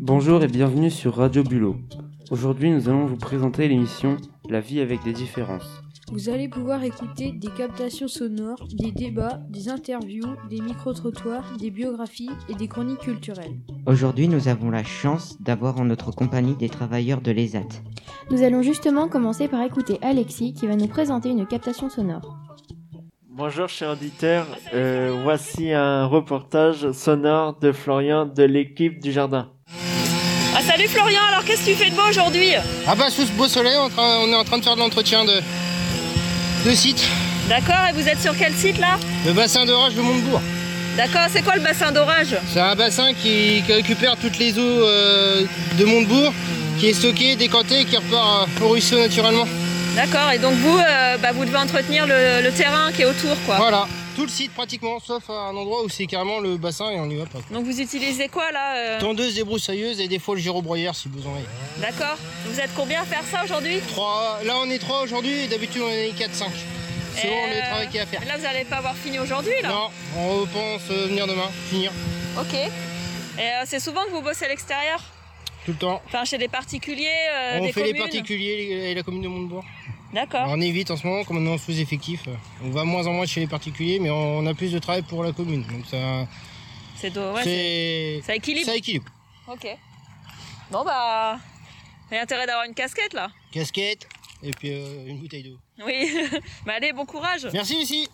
Bonjour et bienvenue sur Radio Bulot. Aujourd'hui, nous allons vous présenter l'émission La vie avec des différences. Vous allez pouvoir écouter des captations sonores, des débats, des interviews, des micro-trottoirs, des biographies et des chroniques culturelles. Aujourd'hui, nous avons la chance d'avoir en notre compagnie des travailleurs de l'ESAT. Nous allons justement commencer par écouter Alexis qui va nous présenter une captation sonore. Bonjour chers auditeurs, euh, voici un reportage sonore de Florian de l'équipe du jardin. Ah salut Florian, alors qu'est-ce que tu fais de beau aujourd'hui? Ah bah sous ce beau soleil, on, on est en train de faire de l'entretien de, de site. D'accord, et vous êtes sur quel site là? Le bassin d'orage de Montebourg. D'accord, c'est quoi le bassin d'orage C'est un bassin qui, qui récupère toutes les eaux euh, de Montebourg, qui est stocké, décanté et qui repart euh, au ruisseau naturellement. D'accord, et donc vous, euh, bah, vous devez entretenir le, le terrain qui est autour quoi. Voilà, tout le site pratiquement, sauf à un endroit où c'est carrément le bassin et on y va pas. Donc vous utilisez quoi là euh Tondeuse, débroussailleuse et des fois le gyrobroyeur si besoin est. D'accord, vous êtes combien à faire ça aujourd'hui? Trois, là on est trois aujourd'hui et d'habitude on est 4-5. Selon Et, le euh, travail qu'il y a à faire. Là vous allez pas avoir fini aujourd'hui là? Non, on pense euh, venir demain, finir, Ok. Et euh, c'est souvent que vous bossez à l'extérieur? Tout le temps. Enfin chez des particuliers, euh, on des fait les particuliers et la commune de Montebourg. D'accord. On évite en ce moment, comme on est en sous-effectif, on va moins en moins chez les particuliers, mais on a plus de travail pour la commune. Donc ça, C'est ouais, ça équilibre. ça équilibre. Ok. Bon bah, il y a intérêt d'avoir une casquette là. Casquette et puis euh, une bouteille d'eau. Oui. bah allez, bon courage. Merci aussi.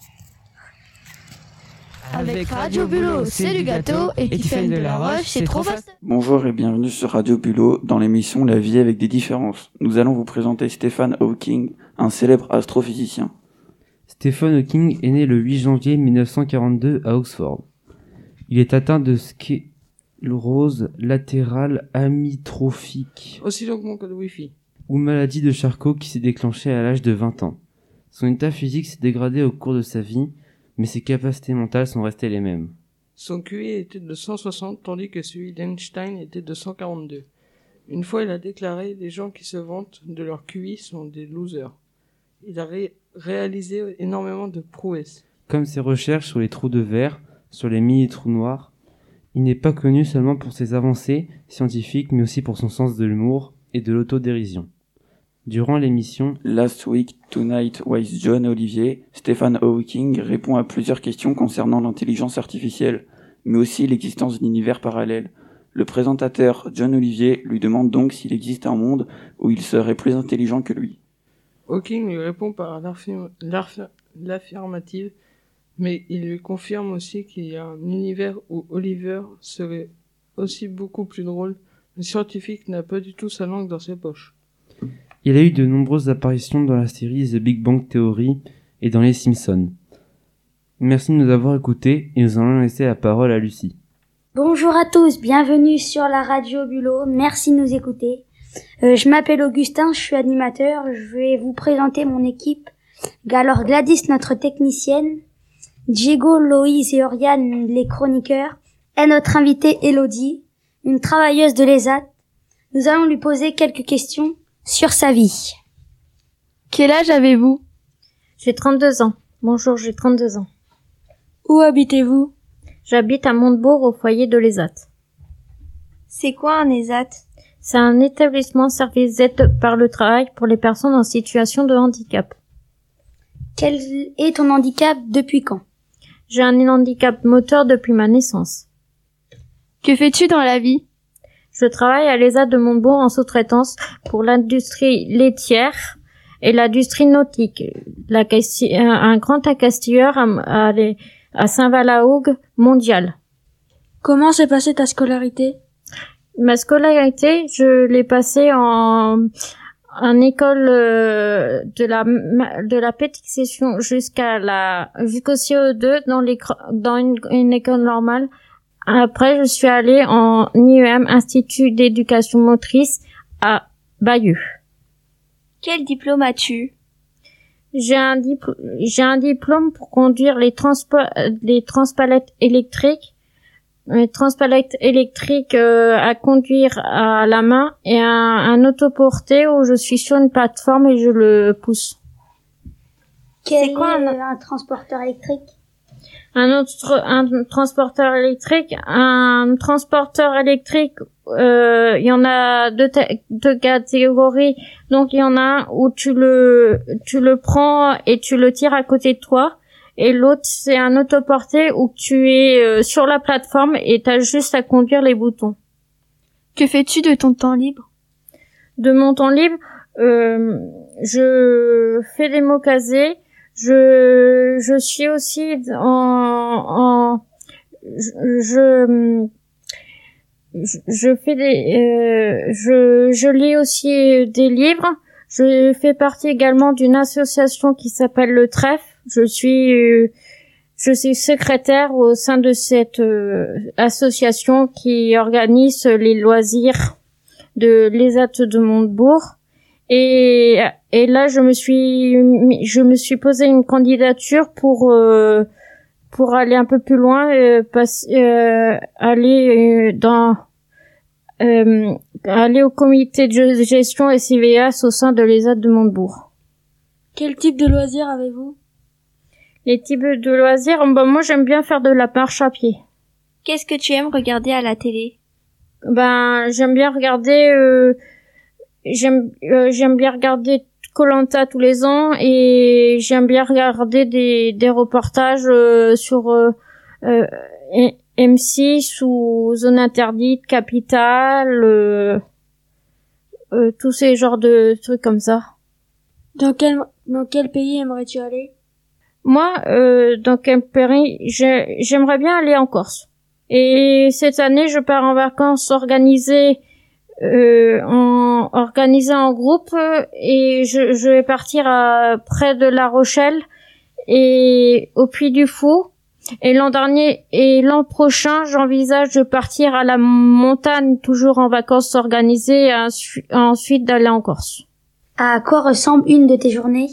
Avec Radio Bulot, c'est du gâteau et Tiffany de la Roche, c'est trop facile. Bonjour et bienvenue sur Radio Bulot dans l'émission La vie avec des différences. Nous allons vous présenter Stephen Hawking, un célèbre astrophysicien. Stephen Hawking est né le 8 janvier 1942 à Oxford. Il est atteint de sclérose latérale amyotrophique Aussi longuement que le Wi-Fi. Ou maladie de Charcot qui s'est déclenchée à l'âge de 20 ans. Son état physique s'est dégradé au cours de sa vie, mais ses capacités mentales sont restées les mêmes. Son QI était de 160 tandis que celui d'Einstein était de 142. Une fois il a déclaré les gens qui se vantent de leur QI sont des losers. Il a ré- réalisé énormément de prouesses. Comme ses recherches sur les trous de verre, sur les mini-trous noirs, il n'est pas connu seulement pour ses avancées scientifiques, mais aussi pour son sens de l'humour et de l'autodérision. Durant l'émission Last Week Tonight with John Olivier, Stephen Hawking répond à plusieurs questions concernant l'intelligence artificielle, mais aussi l'existence d'univers parallèles. Le présentateur John Olivier lui demande donc s'il existe un monde où il serait plus intelligent que lui. Hawking lui répond par l'affirm- l'affir- l'affirmative, mais il lui confirme aussi qu'il y a un univers où Oliver serait aussi beaucoup plus drôle. Le scientifique n'a pas du tout sa langue dans ses poches. Il a eu de nombreuses apparitions dans la série The Big Bang Theory et dans Les Simpsons. Merci de nous avoir écoutés et nous allons laisser la parole à Lucie. Bonjour à tous, bienvenue sur la radio Bulot, merci de nous écouter. Euh, je m'appelle Augustin, je suis animateur, je vais vous présenter mon équipe. Alors Gladys, notre technicienne, Diego, Loïs et Oriane, les chroniqueurs, et notre invitée Elodie, une travailleuse de l'ESAT. Nous allons lui poser quelques questions sur sa vie. Quel âge avez-vous? J'ai 32 ans. Bonjour, j'ai 32 ans. Où habitez-vous? J'habite à Montebourg au foyer de l'ESAT. C'est quoi un ESAT C'est un établissement service d'aide par le travail pour les personnes en situation de handicap. Quel est ton handicap depuis quand? J'ai un handicap moteur depuis ma naissance. Que fais-tu dans la vie? Je travaille à l'ESAT de Montebourg en sous-traitance pour l'industrie laitière et l'industrie nautique. La un grand accastilleur à, à, les- à Saint-Valahougue mondial. Comment s'est passée ta scolarité? Ma scolarité, je l'ai passée en, en école euh, de la ma- de la petite session jusqu'à la jusqu'au CO2 dans les dans une, une école normale. Après, je suis allée en IEM Institut d'éducation motrice à Bayeux. Quel diplôme as-tu? J'ai un dipl- j'ai un diplôme pour conduire les transpo- les transpalettes électriques un transpalette électrique euh, à conduire à la main et un, un autoporté où je suis sur une plateforme et je le pousse. Quel quoi est un- un transporteur électrique? Un autre un transporteur électrique un transporteur électrique euh, il y en a deux, catégories donc il y en a un où tu le tu le prends et tu le tires à côté de toi et l'autre c'est un autoporté où tu es euh, sur la plateforme et tu as juste à conduire les boutons Que fais-tu de ton temps libre? De mon temps libre, euh, je fais des mots casés. Je, je suis aussi en, en je, je, fais des, euh, je, je lis aussi des livres. Je fais partie également d'une association qui s'appelle le Trèfle. Je suis, euh, je suis secrétaire au sein de cette euh, association qui organise les loisirs de l'ESAT de Montebourg. Et, et là, je me suis, je me suis posé une candidature pour euh, pour aller un peu plus loin, euh, passe- euh, aller euh, dans euh, aller au comité de gestion SIVS au sein de l'ESAT de Montebourg. Quel type de loisirs avez-vous? Les types de loisirs, bah, moi j'aime bien faire de la marche à pied. Qu'est-ce que tu aimes regarder à la télé? Ben j'aime bien regarder euh, j'aime euh, j'aime bien regarder Colanta tous les ans et j'aime bien regarder des des reportages euh, sur euh, euh, M- M6 ou Zone interdite, Capital, euh, euh, tous ces genres de trucs comme ça. Dans quel, dans quel pays aimerais-tu aller? Moi, euh, dans quel pays, j'ai- j'aimerais bien aller en Corse. Et cette année, je pars en vacances organisées, euh, en, organisées en groupe euh, et je, je vais partir à, près de La Rochelle et au Puy du Fou. Et l'an dernier et l'an prochain, j'envisage de partir à la montagne, toujours en vacances organisées, et ensu- ensuite d'aller en Corse. À quoi ressemble une de tes journées?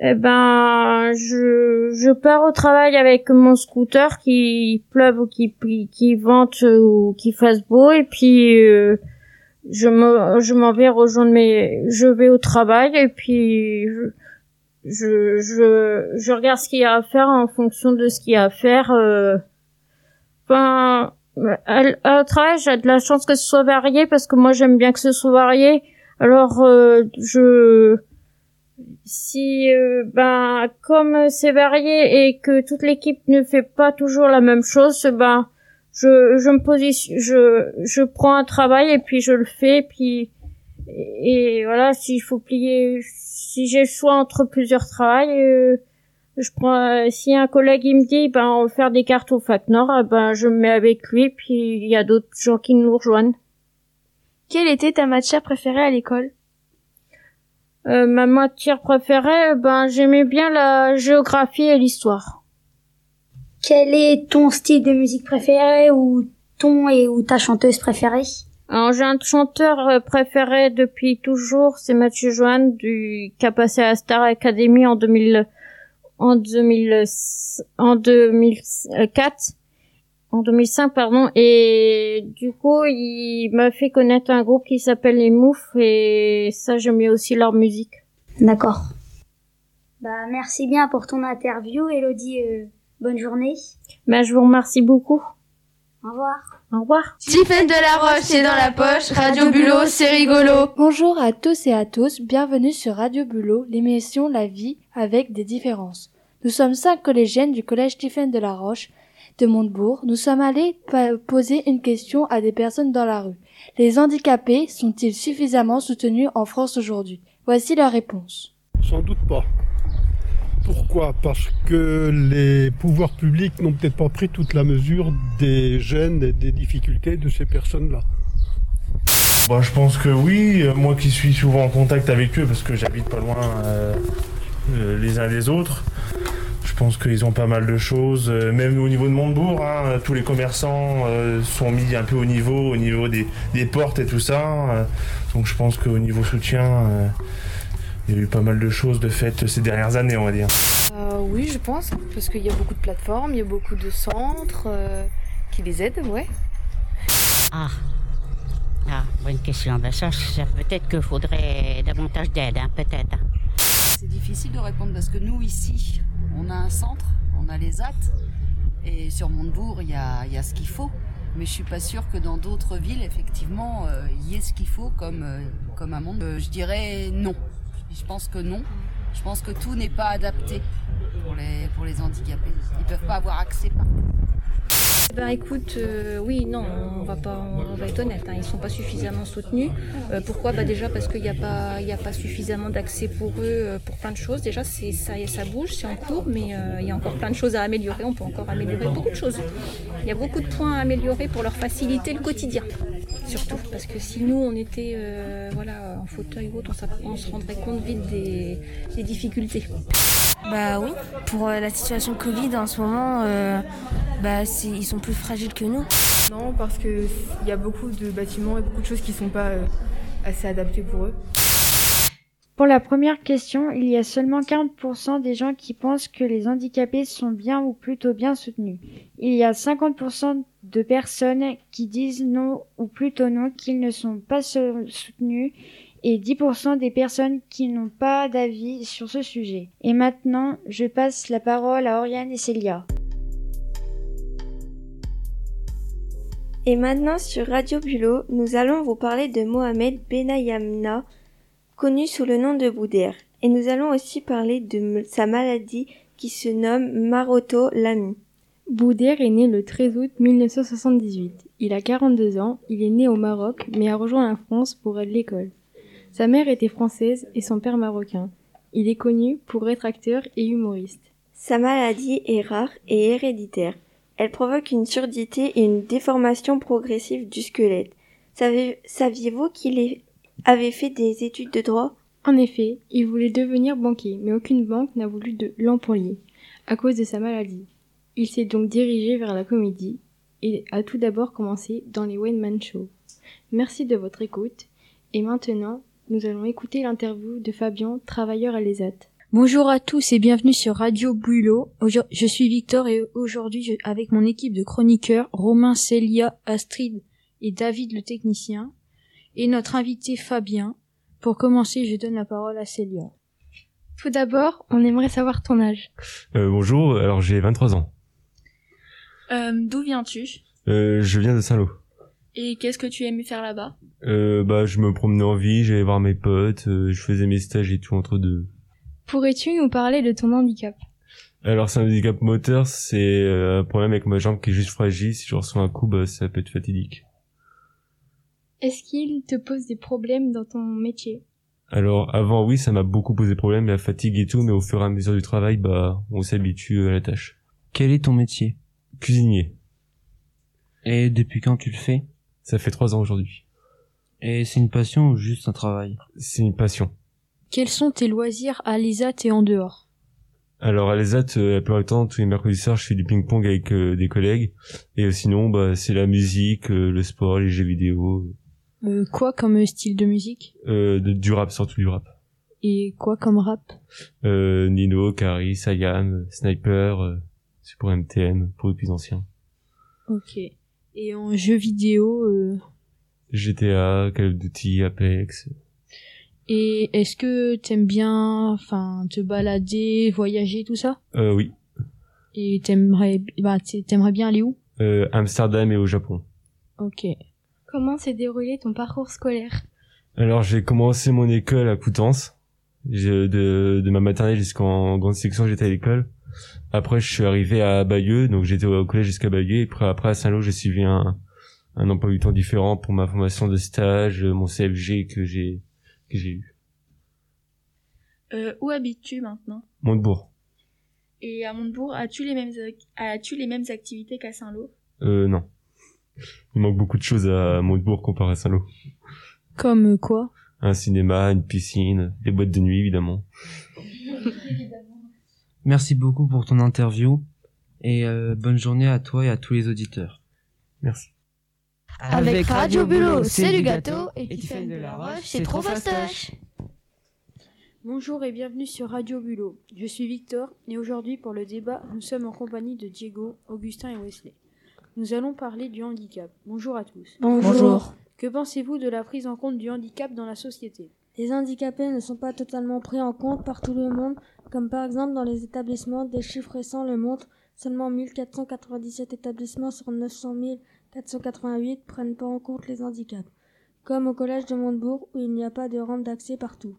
Eh ben, je, je pars au travail avec mon scooter, qui pleuve ou qui, qui vente ou qui fasse beau, et puis euh, je me, je m'en vais rejoindre mes, je vais au travail et puis je, je, je, regarde ce qu'il y a à faire en fonction de ce qu'il y a à faire. euh. À- au travail, j'ai de la chance que ce soit varié parce que moi j'aime bien que ce soit varié. Alors, euh, je si euh, ben comme c'est varié et que toute l'équipe ne fait pas toujours la même chose ben je je me positionne je je prends un travail et puis je le fais puis et, et voilà s'il faut plier si j'ai le choix entre plusieurs travails euh, je prends euh, si un collègue il me dit ben on va faire des cartes au fac nord eh ben je me mets avec lui puis il y a d'autres gens qui nous rejoignent Quelle était ta matière préférée à l'école? Euh, ma matière préférée, ben j'aimais bien la géographie et l'histoire. Quel est ton style de musique préféré ou ton et ou ta chanteuse préférée? Alors j'ai un chanteur euh, préféré depuis toujours, c'est Mathieu Joanne du qui a passé à la Star Academy en 2000 en 2000 en 2004 en 2005 pardon et du coup il m'a fait connaître un groupe qui s'appelle les Moufs et ça j'aimais aussi leur musique. D'accord. Bah merci bien pour ton interview, Elodie. Bonne journée. Ben je vous remercie beaucoup. Au revoir. Au revoir. Tiffen de la Roche, c'est dans la poche. Radio Bulot, c'est rigolo. Bonjour à tous et à tous, bienvenue sur Radio Bulot, l'émission La vie avec des différences. Nous sommes cinq collégiennes du collège Stephen de la Roche de Montebourg. Nous sommes allés poser une question à des personnes dans la rue. Les handicapés sont-ils suffisamment soutenus en France aujourd'hui? Voici la réponse. Sans doute pas. Pourquoi? Parce que les pouvoirs publics n'ont peut-être pas pris toute la mesure des gènes et des difficultés de ces personnes-là. Bah, je pense que oui, Euh, moi qui suis souvent en contact avec eux parce que j'habite pas loin euh, euh, les uns des autres, je pense qu'ils ont pas mal de choses, même au niveau de Montebourg, hein, tous les commerçants sont mis un peu au niveau, au niveau des, des portes et tout ça, donc je pense qu'au niveau soutien, il y a eu pas mal de choses de faites ces dernières années, on va dire. Euh, oui, je pense, parce qu'il y a beaucoup de plateformes, il y a beaucoup de centres euh, qui les aident, ouais. Ah. Ah, bonne question. Ben ça, ça peut-être qu'il faudrait davantage d'aide, hein, peut-être. C'est difficile de répondre parce que nous, ici, on a un centre, on a les AT, et sur Montebourg, il y a, il y a ce qu'il faut. Mais je suis pas sûre que dans d'autres villes, effectivement, euh, il y ait ce qu'il faut comme, euh, comme un monde. Euh, je dirais non. Je pense que non. Je pense que tout n'est pas adapté pour les, pour les handicapés. Ils peuvent pas avoir accès partout. Ben écoute, euh, oui, non, on va pas, on va être honnête, hein, ils sont pas suffisamment soutenus. Euh, pourquoi? Bah déjà parce qu'il n'y a pas, a pas suffisamment d'accès pour eux euh, pour plein de choses. Déjà, c'est ça, ça bouge, c'est en cours, mais il y a encore plein de choses à améliorer. On peut encore améliorer beaucoup de choses. Il y a beaucoup de points à améliorer pour leur faciliter le quotidien, surtout parce que si nous on était, euh, voilà, en fauteuil ou autre, on, se rendrait compte vite des, des difficultés. Bah oui, pour euh, la situation Covid en ce moment, euh, bah ils sont plus fragiles que nous. Non, parce qu'il y a beaucoup de bâtiments et beaucoup de choses qui sont pas euh, assez adaptées pour eux. Pour la première question, il y a seulement 40% des gens qui pensent que les handicapés sont bien ou plutôt bien soutenus. Il y a 50% de personnes qui disent non ou plutôt non qu'ils ne sont pas so- soutenus et 10% des personnes qui n'ont pas d'avis sur ce sujet. Et maintenant, je passe la parole à Oriane et Célia. Et maintenant sur Radio Bulot, nous allons vous parler de Mohamed Benayamna, connu sous le nom de Boudère. Et nous allons aussi parler de sa maladie qui se nomme Maroto Lamy. Boudère est né le 13 août 1978. Il a 42 ans, il est né au Maroc, mais a rejoint la France pour l'école. Sa mère était française et son père marocain. Il est connu pour être acteur et humoriste. Sa maladie est rare et héréditaire. Elle provoque une surdité et une déformation progressive du squelette. Saviez-vous qu'il avait fait des études de droit? En effet, il voulait devenir banquier, mais aucune banque n'a voulu de l'employer à cause de sa maladie. Il s'est donc dirigé vers la comédie et a tout d'abord commencé dans les One Man Show. Merci de votre écoute et maintenant, nous allons écouter l'interview de Fabien, travailleur à l'ESAT. Bonjour à tous et bienvenue sur Radio. Aujourd- Je suis Victor et aujourd'hui, avec mon équipe de chroniqueurs, Romain, Célia, Astrid et David le technicien, et notre invité Fabien. Pour commencer, je donne la parole à Célia. Tout d'abord, on aimerait savoir ton âge. Euh, bonjour, alors j'ai 23 ans. Euh, D'où viens-tu? Euh, je viens de Saint-Lô. Et qu'est-ce que tu aimes faire là-bas? Euh, bah, je me promenais en ville, j'allais voir mes potes, euh, je faisais mes stages et tout entre deux. Pourrais-tu nous parler de ton handicap? Alors c'est un handicap moteur, c'est euh, un problème avec ma jambe qui est juste fragile. Si je reçois un coup, bah, ça peut être fatidique. Est-ce qu'il te pose des problèmes dans ton métier? Alors avant, oui, ça m'a beaucoup posé problème, la fatigue et tout, mais au fur et à mesure du travail, bah, on s'habitue à la tâche. Quel est ton métier? Cuisinier. Et depuis quand tu le fais? Ça fait trois ans aujourd'hui. Et c'est une passion ou juste un travail? C'est une passion. Quels sont tes loisirs à l'ISAT et en dehors Alors à l'ESAT, euh, la plupart du temps, tous les mercredis soirs, je fais du ping-pong avec euh, des collègues. Et euh, sinon, bah, c'est la musique, euh, le sport, les jeux vidéo, Euh, Quoi comme style de musique? Euh, de- du rap, surtout du rap. Et quoi comme rap? Euh, Nino, Kari, Sayam, Sniper, euh, c'est pour MTM, pour les plus anciens. Ok. Et en jeu vidéo euh, GTA, Call of Duty, Apex. Et est-ce que t'aimes bien, enfin, te balader, voyager, tout ça? Euh, oui. Et t'aimerais, bah, t'aimerais bien aller où? Euh, Amsterdam et au Japon. Ok. Comment s'est déroulé ton parcours scolaire? Alors j'ai commencé mon école à Coutances. De ma maternelle jusqu'en grande section, j'étais à l'école. Après, je suis arrivé à Bayeux, donc j'étais au collège jusqu'à Bayeux. Et après, après à Saint-Lô, j'ai suivi un, un emploi du temps différent pour ma formation de stage, mon CFG que j'ai que j'ai eu. Euh, Où habites-tu maintenant? Montebourg. Et à Montebourg, as-tu les mêmes, as-tu les mêmes activités qu'à Saint-Lô? Euh, non. Il manque beaucoup de choses à Montebourg comparé à Saint-Lô. Comme quoi? Un cinéma, une piscine, des boîtes de nuit, évidemment. Merci beaucoup pour ton interview et euh, bonne journée à toi et à tous les auditeurs. Merci. Avec Radio Bulot, c'est du gâteau et qui fait de la roche, c'est trop fastoche. Bonjour et bienvenue sur Radio Bulot. Je suis Victor et aujourd'hui pour le débat, nous sommes en compagnie de Diego, Augustin et Wesley. Nous allons parler du handicap. Bonjour à tous. Bonjour. Bonjour. Que pensez-vous de la prise en compte du handicap dans la société? Les handicapés ne sont pas totalement pris en compte par tout le monde comme par exemple dans les établissements, des chiffres récents le montrent, seulement 1497 établissements sur 900 488 prennent pas en compte les handicaps, comme au collège de Montebourg où il n'y a pas de rampe d'accès partout.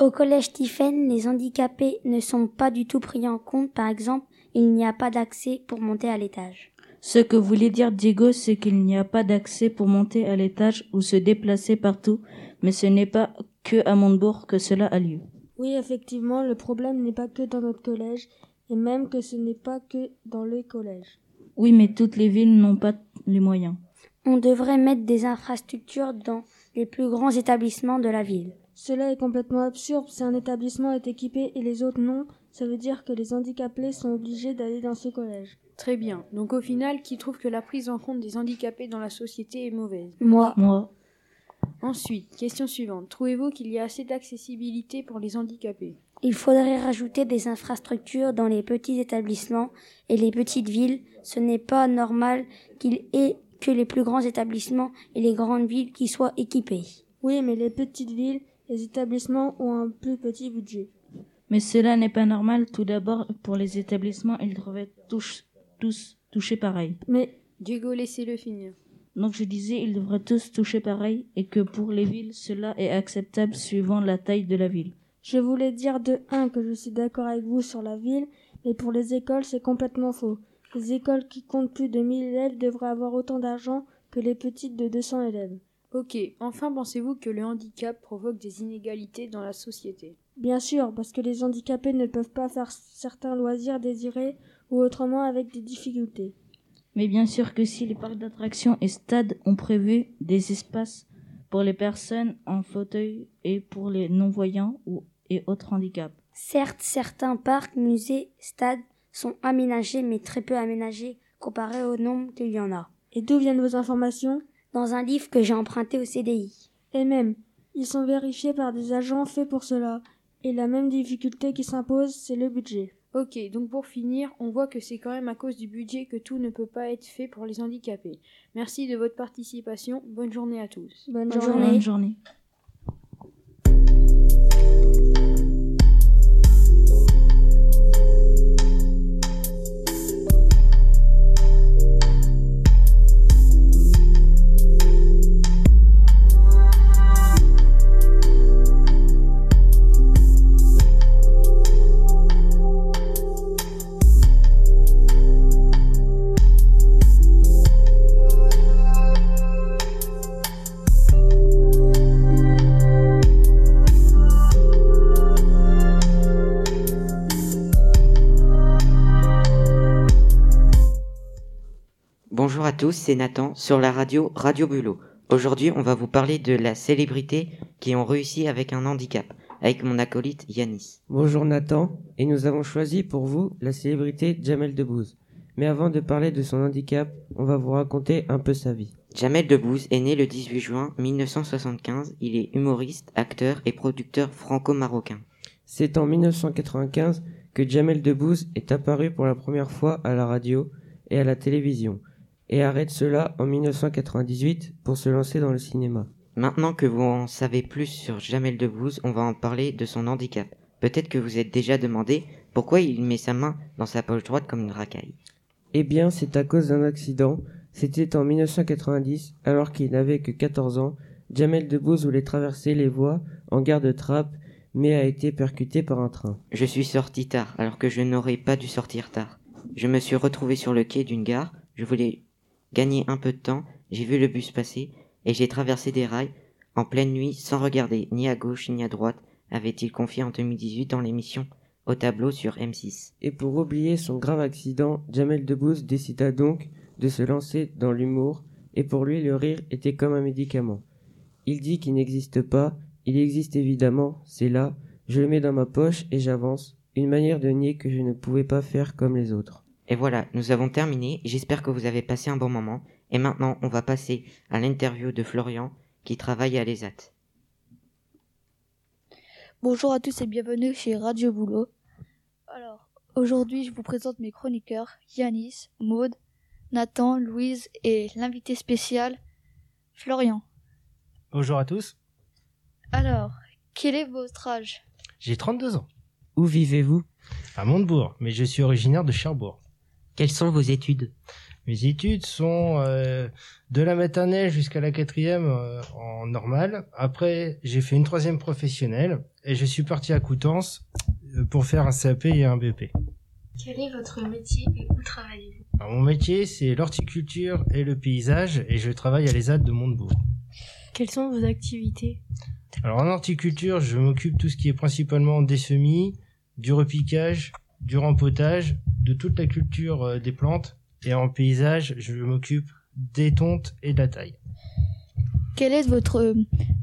Au collège Tiffen, les handicapés ne sont pas du tout pris en compte. Par exemple, il n'y a pas d'accès pour monter à l'étage. Ce que voulait dire Diego, c'est qu'il n'y a pas d'accès pour monter à l'étage ou se déplacer partout, mais ce n'est pas que à Montebourg que cela a lieu. Oui, effectivement, le problème n'est pas que dans notre collège, et même que ce n'est pas que dans les collèges. Oui, mais toutes les villes n'ont pas les moyens. On devrait mettre des infrastructures dans les plus grands établissements de la ville. Cela est complètement absurde. Si un établissement est équipé et les autres non, ça veut dire que les handicapés sont obligés d'aller dans ce collège. Très bien. Donc au final, qui trouve que la prise en compte des handicapés dans la société est mauvaise? Moi. Moi. Ensuite, question suivante. Trouvez-vous qu'il y a assez d'accessibilité pour les handicapés? Il faudrait rajouter des infrastructures dans les petits établissements et les petites villes. Ce n'est pas normal qu'il ait que les plus grands établissements et les grandes villes qui soient équipés. Oui, mais les petites villes, les établissements ont un plus petit budget. Mais cela n'est pas normal. Tout d'abord, pour les établissements, ils devraient tous, tous toucher pareil. Mais Diego, laissez-le finir. Donc je disais, ils devraient tous toucher pareil et que pour les villes, cela est acceptable suivant la taille de la ville. Je voulais dire de un que je suis d'accord avec vous sur la ville, mais pour les écoles, c'est complètement faux. Les écoles qui comptent plus de 1000 élèves devraient avoir autant d'argent que les petites de 200 élèves. Ok, enfin pensez-vous que le handicap provoque des inégalités dans la société? Bien sûr, parce que les handicapés ne peuvent pas faire certains loisirs désirés ou autrement avec des difficultés. Mais bien sûr que si les parcs d'attractions et stades ont prévu des espaces pour les personnes en fauteuil et pour les non-voyants ou et autres handicaps. Certes, certains parcs, musées, stades sont aménagés mais très peu aménagés comparé au nombre qu'il y en a. Et d'où viennent vos informations? Dans un livre que j'ai emprunté au CDI. Et même, ils sont vérifiés par des agents faits pour cela. Et la même difficulté qui s'impose, c'est le budget. Ok, donc pour finir, on voit que c'est quand même à cause du budget que tout ne peut pas être fait pour les handicapés. Merci de votre participation. Bonne journée à tous. Bonne, Bonne journée. journée. Bonne journée. Tous, c'est Nathan sur la radio Radio Bulot. Aujourd'hui, on va vous parler de la célébrité qui ont réussi avec un handicap, avec mon acolyte Yanis. Bonjour Nathan, et nous avons choisi pour vous la célébrité Jamel Debbouze. Mais avant de parler de son handicap, on va vous raconter un peu sa vie. Jamel Debbouze est né le 18 juin 1975. Il est humoriste, acteur et producteur franco-marocain. C'est en 1995 que Jamel Debbouze est apparu pour la première fois à la radio et à la télévision, et arrête cela en 1998 pour se lancer dans le cinéma. Maintenant que vous en savez plus sur Jamel Debbouze, on va en parler de son handicap. Peut-être que vous êtes déjà demandé pourquoi il met sa main dans sa poche droite comme une racaille. Eh bien, c'est à cause d'un accident. C'était en 1990, alors qu'il n'avait que 14 ans. Jamel Debbouze voulait traverser les voies en gare de Trappes, mais a été percuté par un train. Je suis sorti tard, alors que je n'aurais pas dû sortir tard. Je me suis retrouvé sur le quai d'une gare, je voulais gagner un peu de temps, j'ai vu le bus passer, et j'ai traversé des rails, en pleine nuit, sans regarder ni à gauche ni à droite, avait-il confié en 2018 dans l'émission Au tableau sur M6. Et pour oublier son grave accident, Jamel Debbouze décida donc de se lancer dans l'humour, et pour lui le rire était comme un médicament. Il dit qu'il n'existe pas, il existe évidemment, c'est là, je le mets dans ma poche et j'avance, une manière de nier que je ne pouvais pas faire comme les autres. Et voilà, nous avons terminé, j'espère que vous avez passé un bon moment, et maintenant on va passer à l'interview de Florian, qui travaille à l'ESAT. Bonjour à tous et bienvenue chez Radio Boulot. Alors, aujourd'hui je vous présente mes chroniqueurs, Yanis, Maude, Nathan, Louise et l'invité spécial, Florian. Bonjour à tous, Alors, quel est votre âge? J'ai 32 ans. Où vivez-vous? À Montebourg, mais je suis originaire de Cherbourg. Quelles sont vos études? Mes études sont euh, de la maternelle jusqu'à la quatrième euh, en normal. Après, j'ai fait une troisième professionnelle et je suis parti à Coutances euh, pour faire un CAP et un BP. Quel est votre métier et où travaillez-vous? Alors, mon métier, c'est l'horticulture et le paysage et je travaille à l'ESAD de Montebourg. Quelles sont vos activités? Alors en horticulture, je m'occupe tout ce qui est principalement des semis, du repiquage, du rempotage, de toute la culture euh, des plantes. Et en paysage, je m'occupe des tontes et de la taille. Quel est votre,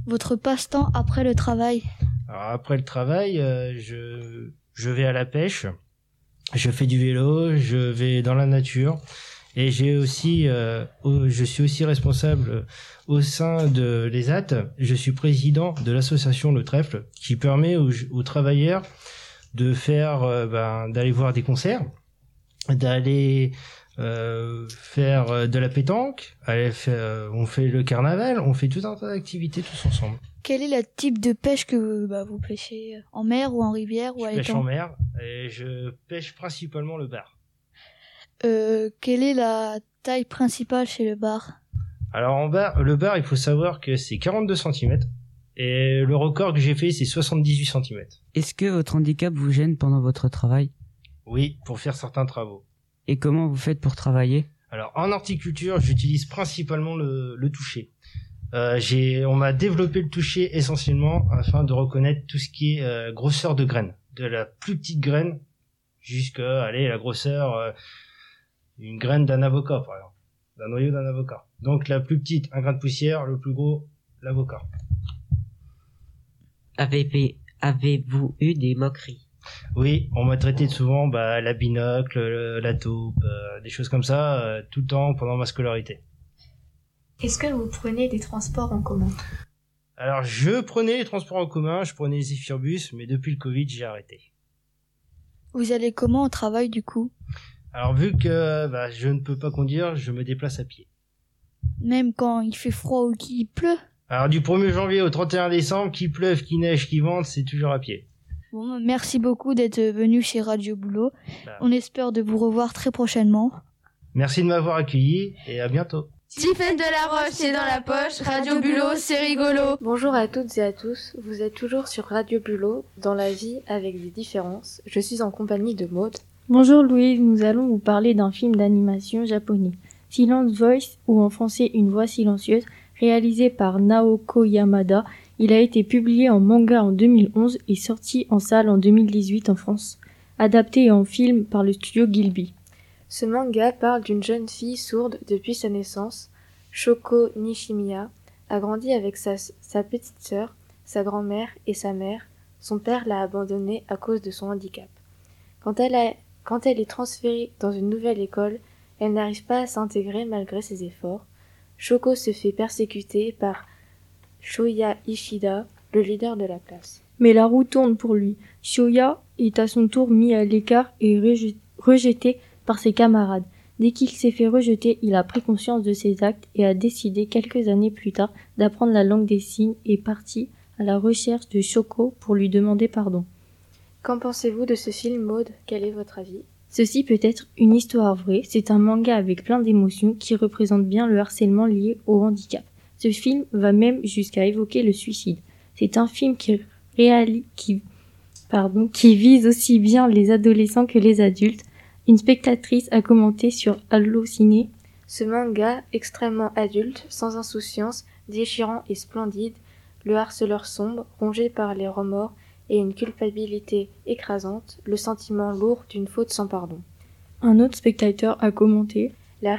votre passe-temps après le travail? Alors après le travail, euh, je, je vais à la pêche, je fais du vélo, je vais dans la nature. Et j'ai aussi, euh, au- je suis aussi responsable au sein de l'ESAT. Je suis président de l'association Le Trèfle, qui permet aux, aux travailleurs de faire, euh, ben, d'aller voir des concerts, d'aller euh, faire euh, de la pétanque. aller faire- on fait le carnaval, on fait tout un tas d'activités tous ensemble. Quel est le type de pêche que bah, vous pêchez En mer ou en rivière ou à Je pêche en mer et je pêche principalement le bar. Euh, Quelle est la taille principale chez le bar? Alors en bar, le bar, il faut savoir que c'est 42 cm et le record que j'ai fait c'est 78 cm. Est-ce que votre handicap vous gêne pendant votre travail? Oui, pour faire certains travaux. Et comment vous faites pour travailler? Alors en horticulture, j'utilise principalement le, le toucher. Euh, j'ai, on m'a développé le toucher essentiellement afin de reconnaître tout ce qui est euh, grosseur de graines, de la plus petite graine jusqu'à allez la grosseur euh, une graine d'un avocat par exemple, d'un noyau d'un avocat. Donc la plus petite un grain de poussière, le plus gros l'avocat. Avez- Avez-vous eu des moqueries? Oui, on m'a traité souvent bah, la binocle, le- la taupe, euh, des choses comme ça euh, tout le temps pendant ma scolarité. Est-ce que vous prenez des transports en commun? Alors, je prenais les transports en commun, je prenais les Zephyrbus, mais depuis le Covid, j'ai arrêté. Vous allez comment au travail du coup? Alors, vu que bah, je ne peux pas conduire, je me déplace à pied. Même quand il fait froid ou qu'il pleut? Alors, du 1er janvier au 31 décembre, qu'il pleuve, qu'il neige, qu'il vente, c'est toujours à pied. Bon, merci beaucoup d'être venu chez Radio Boulot. Bah. On espère de vous revoir très prochainement. Merci de m'avoir accueilli et à bientôt. Tiffen de la Roche, c'est dans la poche. Radio Bulot, c'est rigolo. Bonjour à toutes et à tous, vous êtes toujours sur Radio Bulot, dans la vie avec des différences. Je suis en compagnie de Maud. Bonjour Louise, nous allons vous parler d'un film d'animation japonais, Silent Voice ou en français Une voix silencieuse, réalisé par Naoko Yamada. Il a été publié en manga en 2011 et sorti en salle en 2018 en France, adapté en film par le studio Gilby. Ce manga parle d'une jeune fille sourde depuis sa naissance. Shoko Nishimiya a grandi avec sa, petite sœur, sa grand-mère et sa mère. Son père l'a abandonnée à cause de son handicap. Quand elle est transférée dans une nouvelle école, elle n'arrive pas à s'intégrer malgré ses efforts. Shoko se fait persécuter par Shoya Ishida, le leader de la classe. Mais la roue tourne pour lui. Shoya est à son tour mis à l'écart et reje- rejeté par ses camarades. Dès qu'il s'est fait rejeter, il a pris conscience de ses actes et a décidé quelques années plus tard d'apprendre la langue des signes et parti à la recherche de Shoko pour lui demander pardon. Qu'en pensez-vous de ce film, Maud Quel est votre avis? Ceci peut être une histoire vraie, c'est un manga avec plein d'émotions qui représente bien le harcèlement lié au handicap. Ce film va même jusqu'à évoquer le suicide. C'est un film qui, réali- qui, pardon, qui vise aussi bien les adolescents que les adultes. Une spectatrice a commenté sur Allociné. Ce manga, extrêmement adulte, sans insouciance, déchirant et splendide, le harceleur sombre, rongé par les remords et une culpabilité écrasante, le sentiment lourd d'une faute sans pardon. Un autre spectateur a commenté La,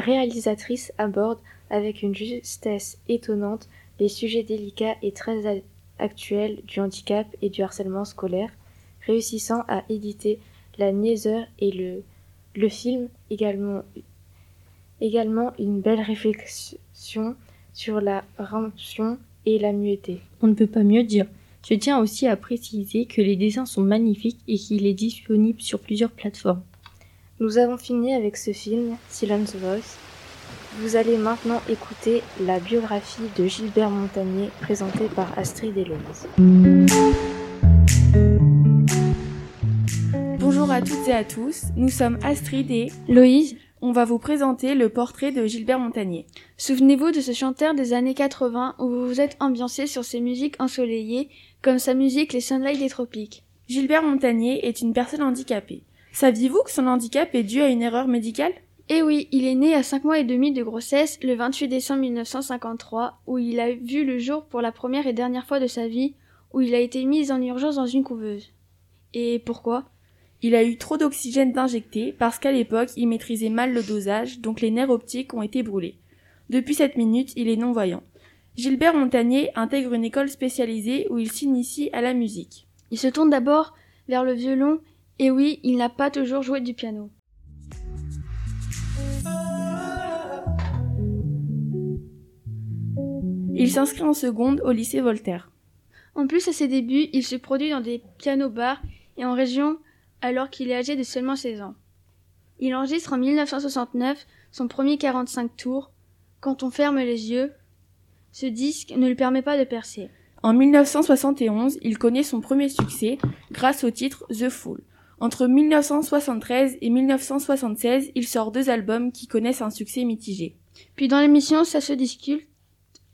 réalisatrice aborde avec une justesse étonnante les sujets délicats et très a- actuels du handicap et du harcèlement scolaire, réussissant à éditer la niaiseur et le, le film également, également une belle réflexion sur la rédemption et la mueté. On ne peut pas mieux dire. Je tiens aussi à préciser que les dessins sont magnifiques et qu'il est disponible sur plusieurs plateformes. Nous avons fini avec ce film, Silence Voice. Vous allez maintenant écouter la biographie de Gilbert Montagnier présentée par Astrid et Louise. à toutes et à tous, nous sommes Astrid et Loïse. On va vous présenter le portrait de Gilbert Montagnier. Souvenez-vous de ce chanteur des années 80 où vous vous êtes ambiancé sur ses musiques ensoleillées, comme sa musique Les Sunlight des Tropiques. Gilbert Montagnier est une personne handicapée. Saviez-vous que son handicap est dû à une erreur médicale? Eh oui, il est né à 5 mois et demi de grossesse le 28 décembre 1953, où il a vu le jour pour la première et dernière fois de sa vie, où il a été mis en urgence dans une couveuse. Et pourquoi? Il a eu trop d'oxygène d'injecté parce qu'à l'époque il maîtrisait mal le dosage, donc les nerfs optiques ont été brûlés. Depuis cette minute, il est non-voyant. Gilbert Montagnier intègre une école spécialisée où il s'initie à la musique. Il se tourne d'abord vers le violon, et oui, il n'a pas toujours joué du piano. Il s'inscrit en seconde au lycée Voltaire. En plus, à ses débuts, il se produit dans des piano-bars et en région alors qu'il est âgé de seulement 16 ans. Il enregistre en 1969 son premier 45 tours, Quand on ferme les yeux. Ce disque ne lui permet pas de percer. En 1971, il connaît son premier succès grâce au titre The Fool. Entre 1973 et 1976, il sort deux albums qui connaissent un succès mitigé. Puis dans l'émission Ça se discute,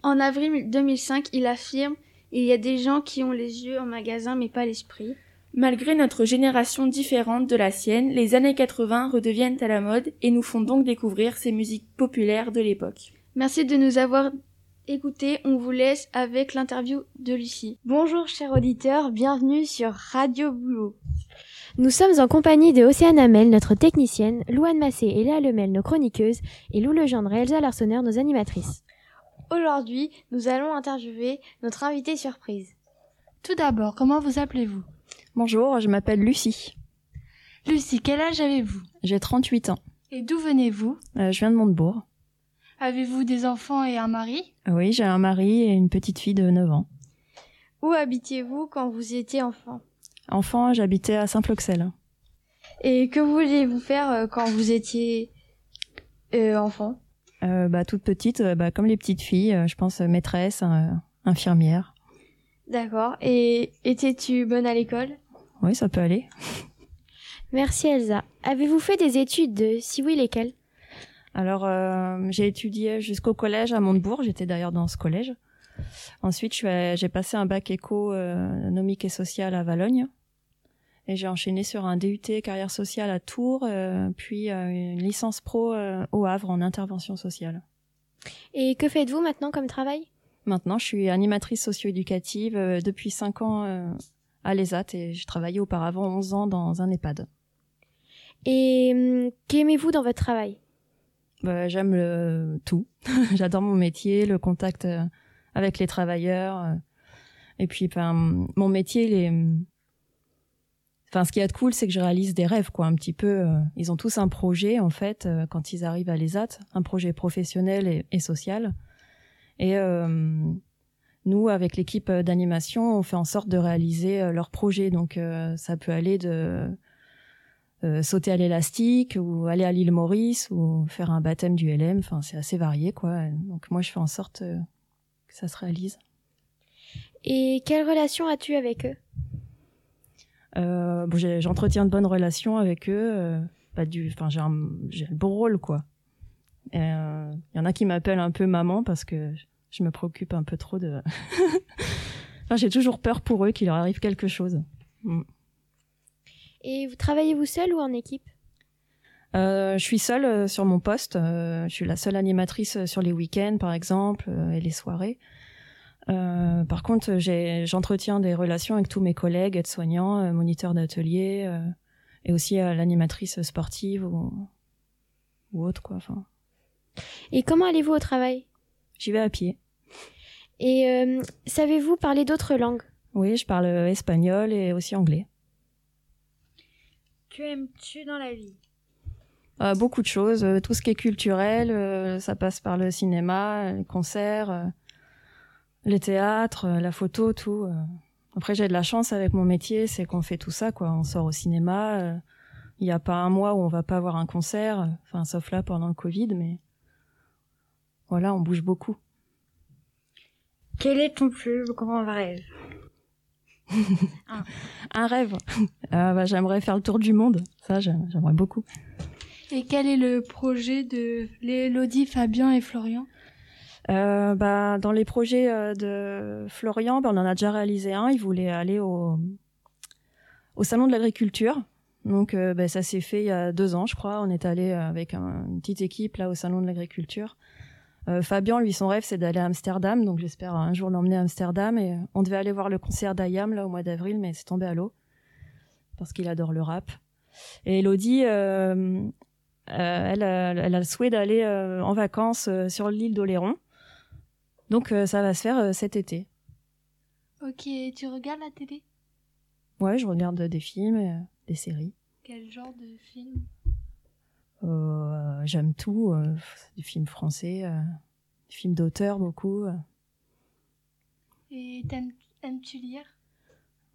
en avril 2005, il affirme Il y a des gens qui ont les yeux en magasin mais pas l'esprit. Malgré notre génération différente de la sienne, les années 80 redeviennent à la mode et nous font donc découvrir ces musiques populaires de l'époque. Merci de nous avoir écoutés. On vous laisse avec l'interview de Lucie. Bonjour chers auditeurs, bienvenue sur Radio Boulot. Nous sommes en compagnie de Océane Hamel, notre technicienne, Louane Massé et Léa Lemel, nos chroniqueuses, et Lou Legendre et Elsa Larsonneur, nos animatrices. Aujourd'hui, nous allons interviewer notre invitée surprise. Tout d'abord, comment vous appelez-vous? Bonjour, je m'appelle Lucie. Lucie, quel âge avez-vous? J'ai 38 ans. Et d'où venez-vous? Euh, je viens de Montebourg. Avez-vous des enfants et un mari? Oui, j'ai un mari et une petite fille de 9 ans. Où habitiez-vous quand vous étiez enfant? Enfant, j'habitais à Saint-Floxel. Et que vouliez-vous faire euh, quand vous étiez euh, enfant? Euh, bah, toute petite, euh, bah, comme les petites filles, je pense maîtresse, euh, infirmière. D'accord. Et étais-tu bonne à l'école? Oui, ça peut aller. Merci Elsa. Avez-vous fait des études? De si oui lesquelles? Alors, euh, j'ai étudié jusqu'au collège à Montebourg. J'étais d'ailleurs dans ce collège. Ensuite, j'ai passé un bac économique et social à Valogne. Et j'ai enchaîné sur un DUT carrière sociale à Tours, euh, puis euh, une licence pro euh, au Havre en intervention sociale. Et que faites-vous maintenant comme travail? Maintenant, je suis animatrice socio-éducative euh, depuis 5 ans euh, à l'ESAT et j'ai travaillé auparavant 11 ans dans un EHPAD. Et hum, qu'aimez-vous dans votre travail? Bah, J'aime le tout. J'adore mon métier, le contact euh, avec les travailleurs. euh. et puis, ben, mon métier, il est... Enfin, ce qui est de cool, c'est que je réalise des rêves, quoi, un petit peu. euh. Ils ont tous un projet, en fait, quand ils arrivent à l'ESAT, un projet professionnel et, social. Et euh, nous, avec l'équipe d'animation, on fait en sorte de réaliser euh, leur projet. Donc, ça peut aller de euh, sauter à l'élastique ou aller à l'île Maurice ou faire un baptême du LM. Enfin, c'est assez varié, quoi. Donc, moi, je fais en sorte euh, que ça se réalise. Et quelle relation as-tu avec eux? Euh, bon, j'entretiens de bonnes relations avec eux. pas du, enfin, j'ai un, j'ai le beau rôle, quoi. Il y en a qui m'appellent un peu maman parce que je me préoccupe un peu trop de. enfin, j'ai toujours peur pour eux qu'il leur arrive quelque chose. Mm. Et vous travaillez-vous seul ou en équipe? Euh, je suis seule euh, sur mon poste. euh, je suis la seule animatrice sur les week-ends, par exemple, et les soirées. Par contre, j'entretiens des relations avec tous mes collègues, aides-soignants, moniteurs d'atelier, et aussi l'animatrice sportive ou, ou autre, quoi. Enfin, Et comment allez-vous au travail? J'y vais à pied. Et savez-vous parler d'autres langues? Oui, je parle espagnol et aussi anglais. Que aimes-tu dans la vie? Euh, beaucoup de choses, euh, tout ce qui est culturel, euh, ça passe par le cinéma, les concerts, euh, les théâtres, la photo, tout. Après, j'ai de la chance avec mon métier, c'est qu'on fait tout ça, quoi. On sort au cinéma, il n'y a pas un mois où on va pas avoir un concert, enfin, sauf là pendant le Covid, mais voilà, on bouge beaucoup. Quel est ton plus grand rêve? un, un rêve. Euh, bah, j'aimerais faire le tour du monde. Ça, j'aime- j'aimerais beaucoup. Et quel est le projet de Elodie, Fabien et Florian? Euh, bah, dans les projets euh, de Florian, bah, on en a déjà réalisé un. Il voulait aller au, au salon de l'agriculture. Donc, euh, bah, ça s'est fait il y a deux ans, je crois. On est allé avec un- une petite équipe là au salon de l'agriculture. Euh, Fabien, lui, son rêve, c'est d'aller à Amsterdam. Donc, j'espère un jour l'emmener à Amsterdam. Et euh, on devait aller voir le concert d'Ayam là au mois d'avril, mais c'est tombé à l'eau parce qu'il adore le rap. Et Elodie, euh, euh, elle, a- elle a le souhait d'aller euh, en vacances euh, sur l'île d'Oléron. Donc euh, ça va se faire euh, cet été. Ok, tu regardes la télé? Ouais, je regarde des films, et, euh, des séries. Quel genre de film? Euh, J'aime tout, euh, des films français, euh, des films d'auteur beaucoup. euh. Et aimes-tu lire?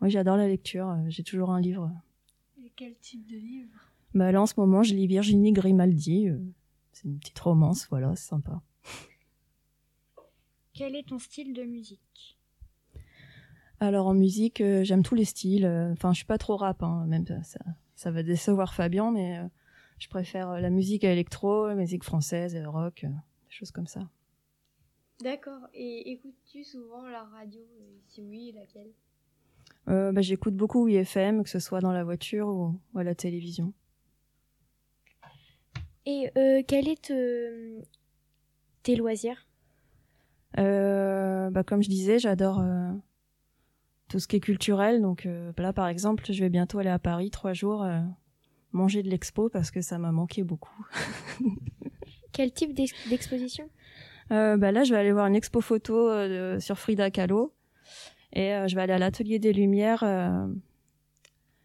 Moi j'adore la lecture, euh, j'ai toujours un livre. Et quel type de livre? Bah, là en ce moment je lis Virginie Grimaldi, euh, c'est une petite romance, voilà, c'est sympa. Quel est ton style de musique? Alors en musique, euh, j'aime tous les styles. euh, Enfin, je suis pas trop rap, hein, même ça, ça, ça va décevoir Fabien, mais euh, je préfère euh, la musique électro, la musique française, le rock, euh, des choses comme ça. D'accord. Et écoutes-tu souvent la radio? Si oui, laquelle? Euh, bah, J'écoute beaucoup IFM, que ce soit dans la voiture ou, ou à la télévision. Et euh, quel est te- tes loisirs? Euh, bah, comme je disais, j'adore euh, tout ce qui est culturel. Donc euh, là, par exemple, je vais bientôt aller à Paris trois jours euh, manger de l'expo parce que ça m'a manqué beaucoup. Quel type d'ex- d'exposition? Euh, bah là, je vais aller voir une expo photo euh, sur Frida Kahlo. Et euh, je vais aller à l'Atelier des Lumières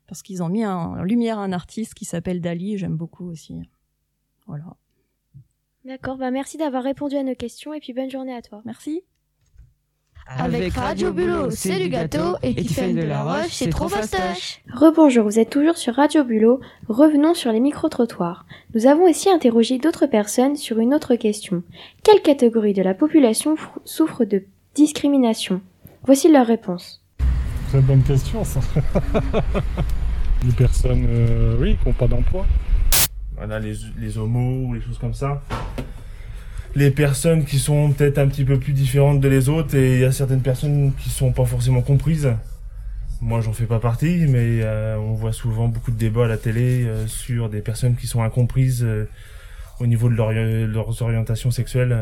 parce qu'ils ont mis un- en lumière un artiste qui s'appelle Dali. J'aime beaucoup aussi. Voilà. D'accord, bah merci d'avoir répondu à nos questions et puis bonne journée à toi. Merci. Avec Radio Bulot, c'est du gâteau et Tiffany de la Roche, c'est trop fastoche. Rebonjour, vous êtes toujours sur Radio Bulot. Revenons sur les micro-trottoirs. Nous avons aussi interrogé d'autres personnes sur une autre question. Quelle catégorie de la population fr- souffre de discrimination? Voici leur réponse. Très bonne question, ça. Les personnes, euh, oui, qui n'ont pas d'emploi. Voilà, les, les homos ou les choses comme ça. Les personnes qui sont peut-être un petit peu plus différentes de les autres et il y a certaines personnes qui sont pas forcément comprises. Moi, j'en fais pas partie, mais euh, on voit souvent beaucoup de débats à la télé euh, sur des personnes qui sont incomprises euh, au niveau de leur, leurs orientations sexuelles.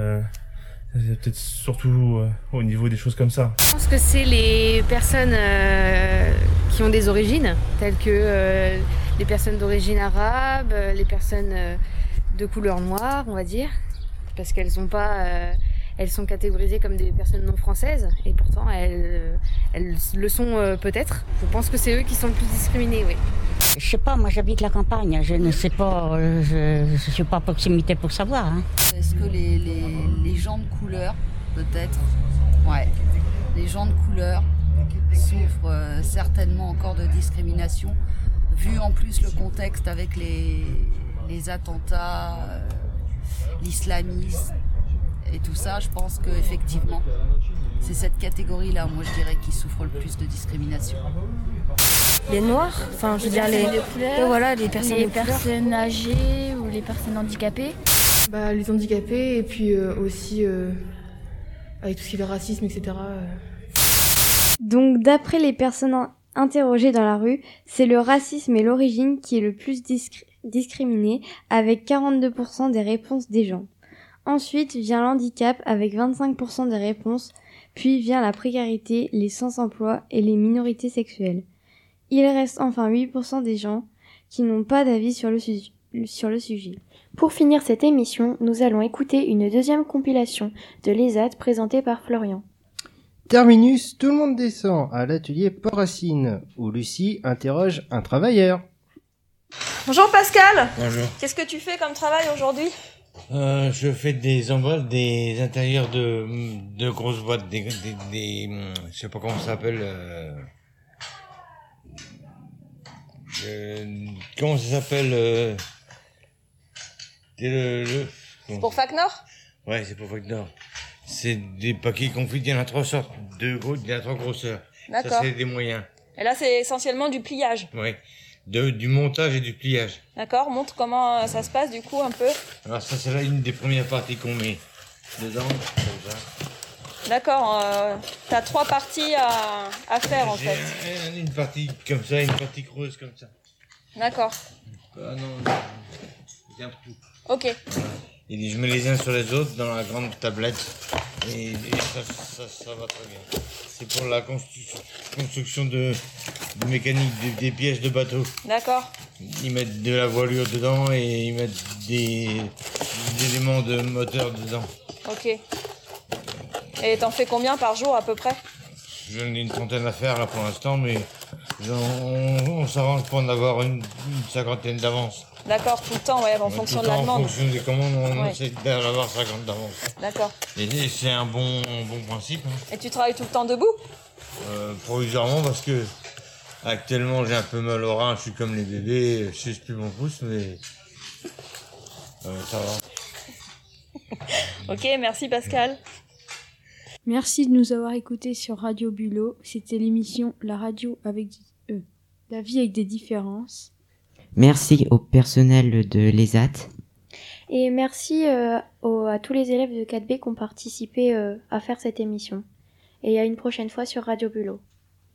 peut-être surtout au niveau des choses comme ça. Je pense que c'est les personnes qui ont des origines, telles que les personnes d'origine arabe, les personnes de couleur noire, on va dire, parce qu'elles sont pas, euh, elles sont catégorisées comme des personnes non françaises, et pourtant elles, euh, elles le sont euh, peut-être. Je pense que c'est eux qui sont le plus discriminés, oui. Je sais pas, moi j'habite la campagne, je ne sais pas, je ne suis pas à proximité pour savoir. hein. Est-ce que les, les, les gens de couleur, peut-être? Ouais. Les gens de couleur souffrent euh, certainement encore de discrimination, vu en plus le contexte avec les, les attentats, euh, l'islamisme et tout ça. Je pense qu'effectivement, c'est cette catégorie-là, moi je dirais, qui souffre le plus de discrimination. Les noirs, enfin je veux dire les, voilà, les personnes les âgées ou les personnes handicapées. Bah, les handicapés et puis euh, aussi euh, avec tout ce qui est le racisme, etc. euh. Donc, d'après les personnes in- interrogées dans la rue, c'est le racisme et l'origine qui est le plus discri- discriminé, avec 42% des réponses des gens. Ensuite vient l'handicap avec 25% des réponses, puis vient la précarité, les sans-emploi et les minorités sexuelles. Il reste enfin 8% des gens qui n'ont pas d'avis sur le, su- sur le sujet. Pour finir cette émission, nous allons écouter une deuxième compilation de l'ESAT présentée par Florian. Terminus, tout le monde descend à l'atelier Port-Racine, où Lucie interroge un travailleur. Bonjour Pascal Bonjour. Qu'est-ce que tu fais comme travail aujourd'hui Euh, je fais des emballes des intérieurs de, de grosses boîtes, des, des, des- je sais pas comment ça s'appelle. euh, euh, comment ça s'appelle c'est le, le- C'est pour Facnor Ouais, c'est pour Wagner. C'est des paquets confits, il y en a trois sortes, de gros, il y en a trois grosseurs. Ça D'accord. c'est des moyens. Et là, c'est essentiellement du pliage. Oui. De, du montage et du pliage. D'accord Montre comment euh, ça se passe du coup un peu. Alors ça, c'est là une des premières parties qu'on met dedans, comme ça. D'accord. Euh, T'as trois parties à, à faire en fait. un- une partie comme ça, une partie creuse comme ça. D'accord. Ah non, il y a tout. Ok. Et je mets les uns sur les autres dans la grande tablette. Et, et ça, ça, ça va très bien. C'est pour la constru- construction de, de mécanique des, des pièces de bateau. D'accord. Ils mettent de la voilure dedans et ils mettent des, des éléments de moteur dedans. Ok. Et t'en fais combien par jour à peu près? J'en ai une trentaine à faire là pour l'instant, mais on, on s'arrange pour en avoir une, une cinquantaine d'avance. D'accord, tout le temps, ouais, en fonction de la demande. En fonction des commandes, on Ouais. essaie d'en avoir 50 d'avance. D'accord. Et, et c'est un bon, bon principe. hein. Et tu travailles tout le temps debout? Euh, provisoirement parce que actuellement j'ai un peu mal au rein, je suis comme les bébés, je sais plus mon pouce, mais euh, ça va. Ok, merci Pascal. Merci de nous avoir écoutés sur Radio Bulot. C'était l'émission La radio avec la vie avec des différences. Merci au personnel de l'ESAT. Et merci euh, au- à tous les élèves de 4B qui ont participé euh, à faire cette émission. Et à une prochaine fois sur Radio Bulot.